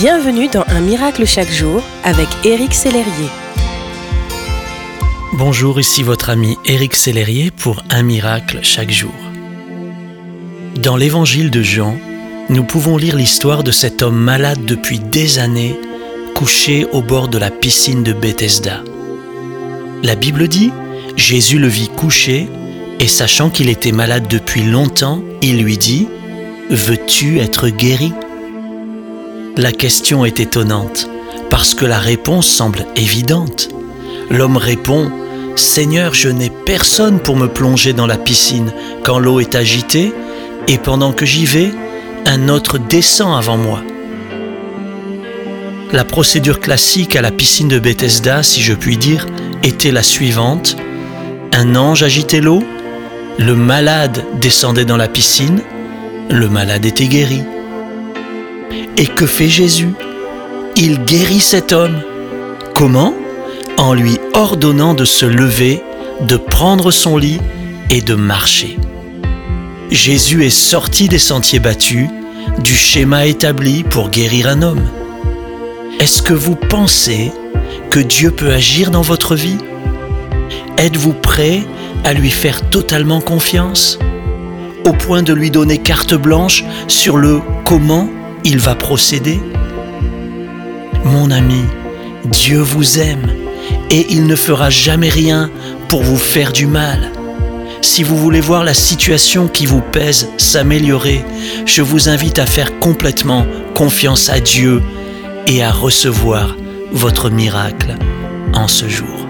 Bienvenue dans Un miracle chaque jour avec Éric Sellerier. Bonjour, ici votre ami Éric Sellerier pour Un miracle chaque jour. Dans l'évangile de Jean, nous pouvons lire l'histoire de cet homme malade depuis des années, couché au bord de la piscine de Bethesda. La Bible dit, Jésus le vit couché, et sachant qu'il était malade depuis longtemps, il lui dit, Veux-tu être guéri? La question est étonnante, parce que la réponse semble évidente. L'homme répond, Seigneur, je n'ai personne pour me plonger dans la piscine quand l'eau est agitée, et pendant que j'y vais, un autre descend avant moi. La procédure classique à la piscine de Bethesda, si je puis dire, était la suivante. Un ange agitait l'eau, le malade descendait dans la piscine, le malade était guéri. Et que fait Jésus? Il guérit cet homme. Comment? En lui ordonnant de se lever, de prendre son lit et de marcher. Jésus est sorti des sentiers battus, du schéma établi pour guérir un homme. Est-ce que vous pensez que Dieu peut agir dans votre vie? Êtes-vous prêt à lui faire totalement confiance? Au point de lui donner carte blanche sur le comment il va procéder Mon ami, Dieu vous aime et il ne fera jamais rien pour vous faire du mal. Si vous voulez voir la situation qui vous pèse s'améliorer, je vous invite à faire complètement confiance à Dieu et à recevoir votre miracle en ce jour.